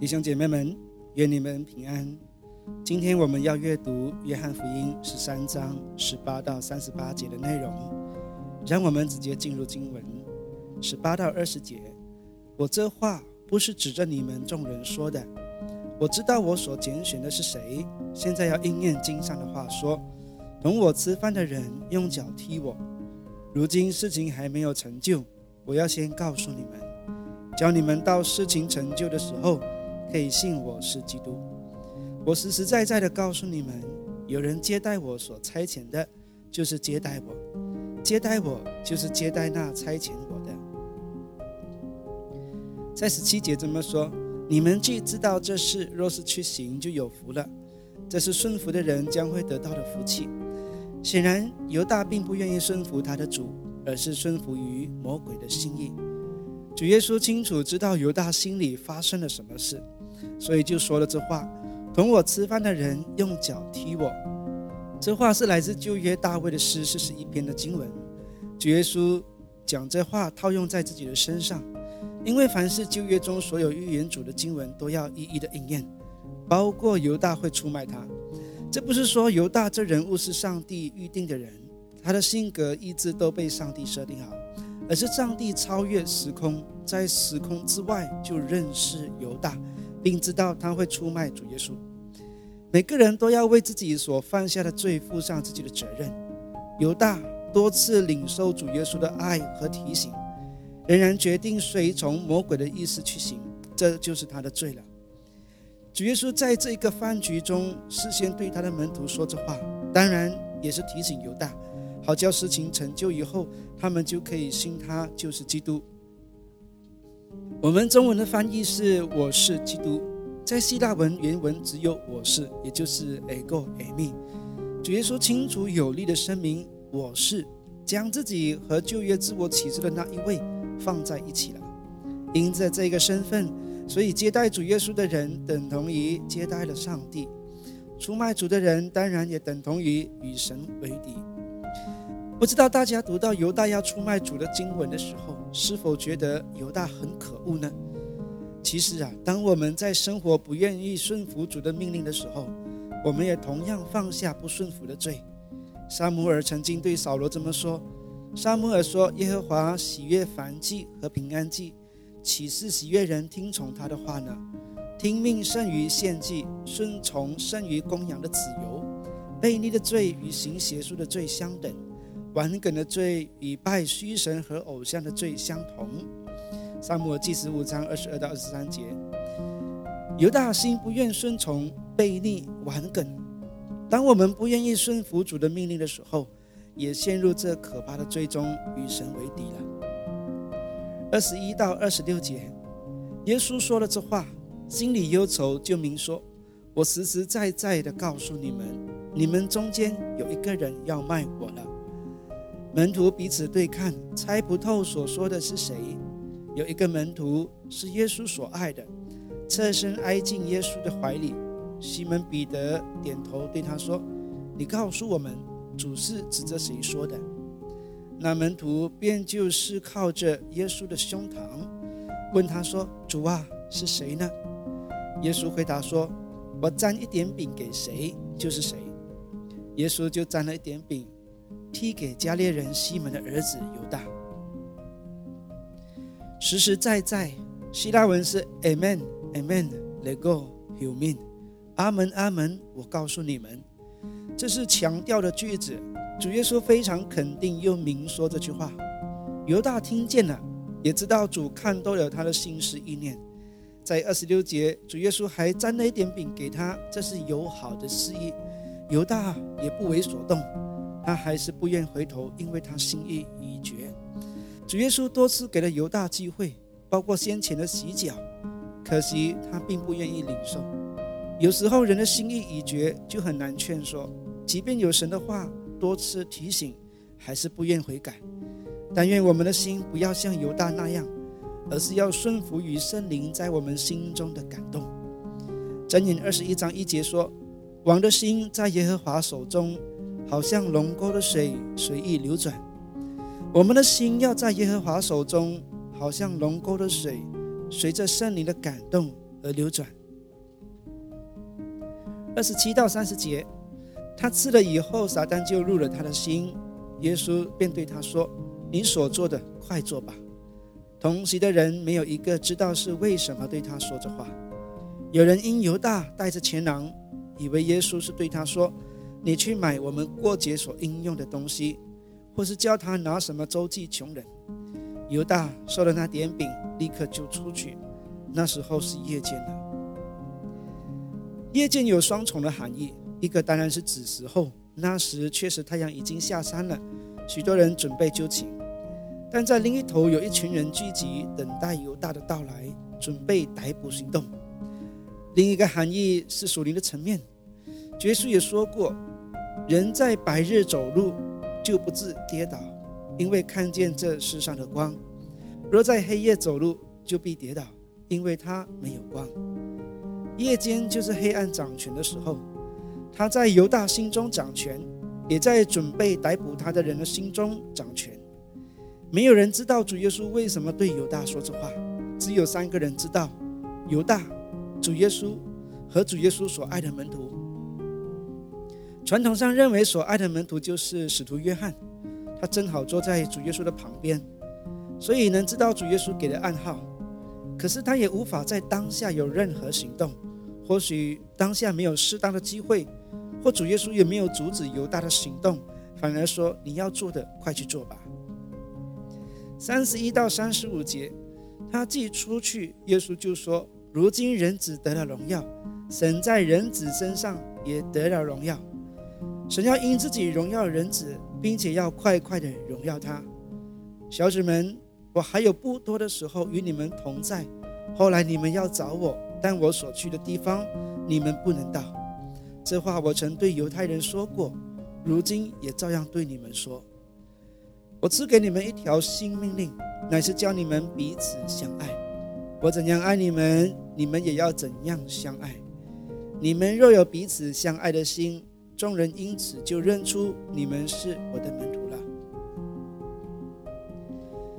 弟兄姐妹们，愿你们平安。今天我们要阅读《约翰福音》十三章十八到三十八节的内容。让我们直接进入经文，十八到二十节。我这话不是指着你们众人说的。我知道我所拣选的是谁。现在要应验经上的话说：“同我吃饭的人用脚踢我。”如今事情还没有成就，我要先告诉你们，教你们到事情成就的时候。可以信我是基督。我实实在在的告诉你们，有人接待我所差遣的，就是接待我；接待我，就是接待那差遣我的。在十七节这么说：你们既知道这事，若是去行，就有福了。这是顺服的人将会得到的福气。显然，犹大并不愿意顺服他的主，而是顺服于魔鬼的心意。主耶稣清楚知道犹大心里发生了什么事。所以就说了这话：“同我吃饭的人用脚踢我。”这话是来自旧约大卫的诗四十一篇的经文。主耶稣讲这话套用在自己的身上，因为凡是旧约中所有预言主的经文都要一一的应验，包括犹大会出卖他。这不是说犹大这人物是上帝预定的人，他的性格意志都被上帝设定好，而是上帝超越时空，在时空之外就认识犹大。并知道他会出卖主耶稣。每个人都要为自己所犯下的罪负上自己的责任。犹大多次领受主耶稣的爱和提醒，仍然决定随从魔鬼的意思去行，这就是他的罪了。主耶稣在这个饭局中事先对他的门徒说这话，当然也是提醒犹大，好叫事情成就以后，他们就可以信他就是基督。我们中文的翻译是“我是基督”，在希腊文原文只有“我是”，也就是 “ego emi”。主耶稣清楚有力的声明：“我是”，将自己和旧约自我启示的那一位放在一起了。因着这个身份，所以接待主耶稣的人等同于接待了上帝；出卖主的人当然也等同于与神为敌。不知道大家读到犹大要出卖主的经文的时候，是否觉得犹大很可恶呢？其实啊，当我们在生活不愿意顺服主的命令的时候，我们也同样放下不顺服的罪。沙姆尔曾经对扫罗这么说：“沙姆尔说，耶和华喜悦燔祭和平安祭，岂是喜悦人听从他的话呢？听命胜于献祭，顺从胜于供养的子由。悖逆的罪与行邪术的罪相等。”顽梗的罪与拜虚神和偶像的罪相同。萨母尔记十五章二十二到二十三节，犹大心不愿顺从，悖逆顽梗。当我们不愿意顺服主的命令的时候，也陷入这可怕的罪中，与神为敌了。二十一到二十六节，耶稣说了这话，心里忧愁，就明说：“我实实在在的告诉你们，你们中间有一个人要卖我了。”门徒彼此对看，猜不透所说的是谁。有一个门徒是耶稣所爱的，侧身挨进耶稣的怀里。西门彼得点头对他说：“你告诉我们，主是指着谁说的？”那门徒便就是靠着耶稣的胸膛，问他说：“主啊，是谁呢？”耶稣回答说：“我沾一点饼给谁，就是谁。”耶稣就沾了一点饼。踢给加列人西门的儿子犹大，实实在在，希腊文是 Amen Amen Let Go Human，阿门，阿门。我告诉你们，这是强调的句子。主耶稣非常肯定又明说这句话。犹大听见了，也知道主看透了他的心思意念。在二十六节，主耶稣还沾了一点饼给他，这是友好的示意。犹大也不为所动。他还是不愿回头，因为他心意已决。主耶稣多次给了犹大机会，包括先前的洗脚，可惜他并不愿意领受。有时候人的心意已决，就很难劝说。即便有神的话多次提醒，还是不愿悔改。但愿我们的心不要像犹大那样，而是要顺服于圣灵在我们心中的感动。箴言二十一章一节说：“王的心在耶和华手中。”好像龙沟的水随意流转，我们的心要在耶和华手中，好像龙沟的水，随着圣灵的感动而流转。二十七到三十节，他吃了以后，撒旦就入了他的心。耶稣便对他说：“你所做的，快做吧。”同席的人没有一个知道是为什么对他说这话。有人因犹大带着钱囊，以为耶稣是对他说：“你去买我们过节所应用的东西，或是叫他拿什么周济穷人。”犹大收了那点饼，立刻就出去。那时候是夜间了。夜间有双重的含义，一个当然是指时候，那时确实太阳已经下山了，许多人准备就寝；但在另一头有一群人聚集，等待犹大的到来，准备逮捕行动。另一个含义是属灵的层面，耶稣也说过，人在白日走路就不致跌倒，因为看见这世上的光；若在黑夜走路就必跌倒，因为他没有光。夜间就是黑暗掌权的时候，他在犹大心中掌权，也在准备逮捕他的人的心中掌权。没有人知道主耶稣为什么对犹大说这话，只有三个人知道：犹大、主耶稣和主耶稣所爱的门徒。传统上认为所爱的门徒就是使徒约翰，他正好坐在主耶稣的旁边，所以能知道主耶稣给的暗号。可是他也无法在当下有任何行动。或许当下没有适当的机会，或主耶稣也没有阻止犹大的行动，反而说：“你要做的，快去做吧。”三十一到三十五节，他既出去，耶稣就说：“如今人子得了荣耀，神在人子身上也得了荣耀。神要因自己荣耀人子，并且要快快的荣耀他。小子们，我还有不多的时候与你们同在，后来你们要找我。”但我所去的地方，你们不能到。这话我曾对犹太人说过，如今也照样对你们说。我赐给你们一条新命令，乃是教你们彼此相爱。我怎样爱你们，你们也要怎样相爱。你们若有彼此相爱的心，众人因此就认出你们是我的门徒了。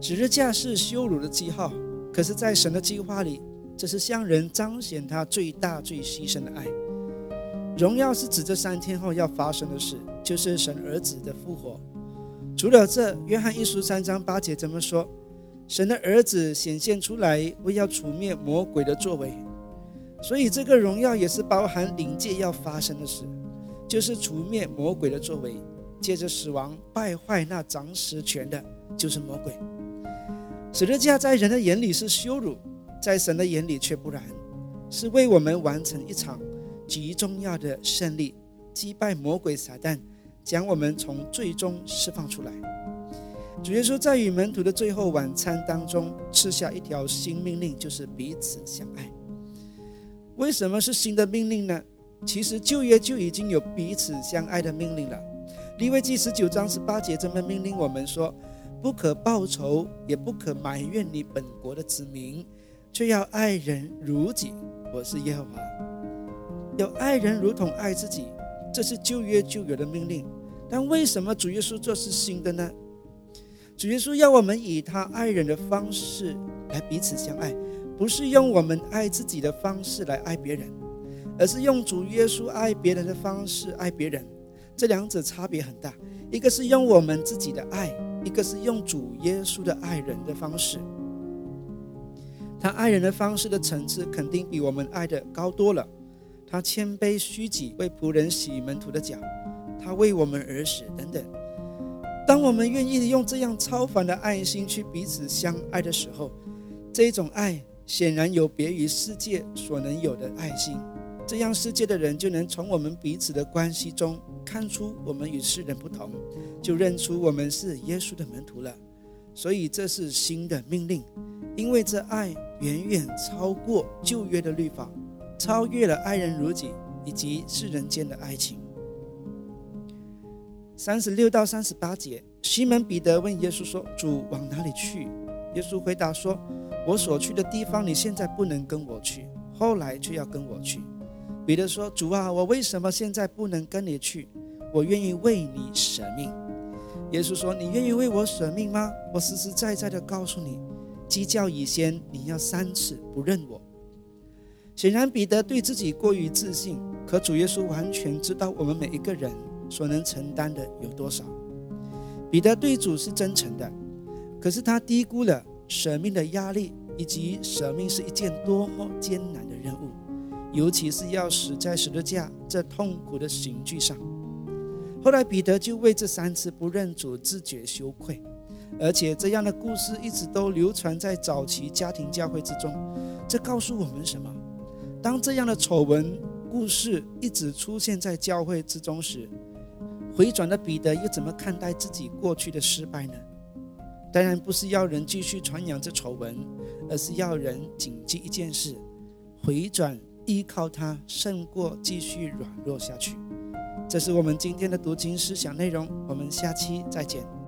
十字架是羞辱的记号，可是，在神的计划里。这是向人彰显他最大、最牺牲的爱。荣耀是指这三天后要发生的事，就是神儿子的复活。除了这，约翰一书三章八节怎么说？神的儿子显现出来，为要除灭魔鬼的作为。所以，这个荣耀也是包含灵界要发生的事，就是除灭魔鬼的作为，借着死亡败坏那掌实权的，就是魔鬼。十字架在人的眼里是羞辱。在神的眼里却不然，是为我们完成一场极重要的胜利，击败魔鬼撒旦，将我们从最终释放出来。主耶稣在与门徒的最后晚餐当中赐下一条新命令，就是彼此相爱。为什么是新的命令呢？其实旧约就已经有彼此相爱的命令了。利未记十九章十八节这么命令我们说：不可报仇，也不可埋怨你本国的子民。却要爱人如己，我是耶和华。有爱人如同爱自己，这是旧约就有的命令。但为什么主耶稣这是新的呢？主耶稣要我们以他爱人的方式来彼此相爱，不是用我们爱自己的方式来爱别人，而是用主耶稣爱别人的方式爱别人。这两者差别很大，一个是用我们自己的爱，一个是用主耶稣的爱人的方式。他爱人的方式的层次肯定比我们爱的高多了。他谦卑虚己，为仆人洗门徒的脚；他为我们而死，等等。当我们愿意用这样超凡的爱心去彼此相爱的时候，这种爱显然有别于世界所能有的爱心。这样世界的人就能从我们彼此的关系中看出我们与世人不同，就认出我们是耶稣的门徒了。所以这是新的命令。因为这爱远远超过旧约的律法，超越了爱人如己以及世人间的爱情。三十六到三十八节，西门彼得问耶稣说：“主往哪里去？”耶稣回答说：“我所去的地方，你现在不能跟我去，后来却要跟我去。”彼得说：“主啊，我为什么现在不能跟你去？我愿意为你舍命。”耶稣说：“你愿意为我舍命吗？我实实在在的告诉你。”鸡叫以先，你要三次不认我。显然，彼得对自己过于自信，可主耶稣完全知道我们每一个人所能承担的有多少。彼得对主是真诚的，可是他低估了舍命的压力，以及舍命是一件多么艰难的任务，尤其是要死在十字架这痛苦的刑具上。后来，彼得就为这三次不认主自觉羞愧，而且这样的故事一直都流传在早期家庭教会之中。这告诉我们什么？当这样的丑闻故事一直出现在教会之中时，回转的彼得又怎么看待自己过去的失败呢？当然不是要人继续传扬这丑闻，而是要人谨记一件事：回转依靠他，胜过继续软弱下去。这是我们今天的读经思想内容，我们下期再见。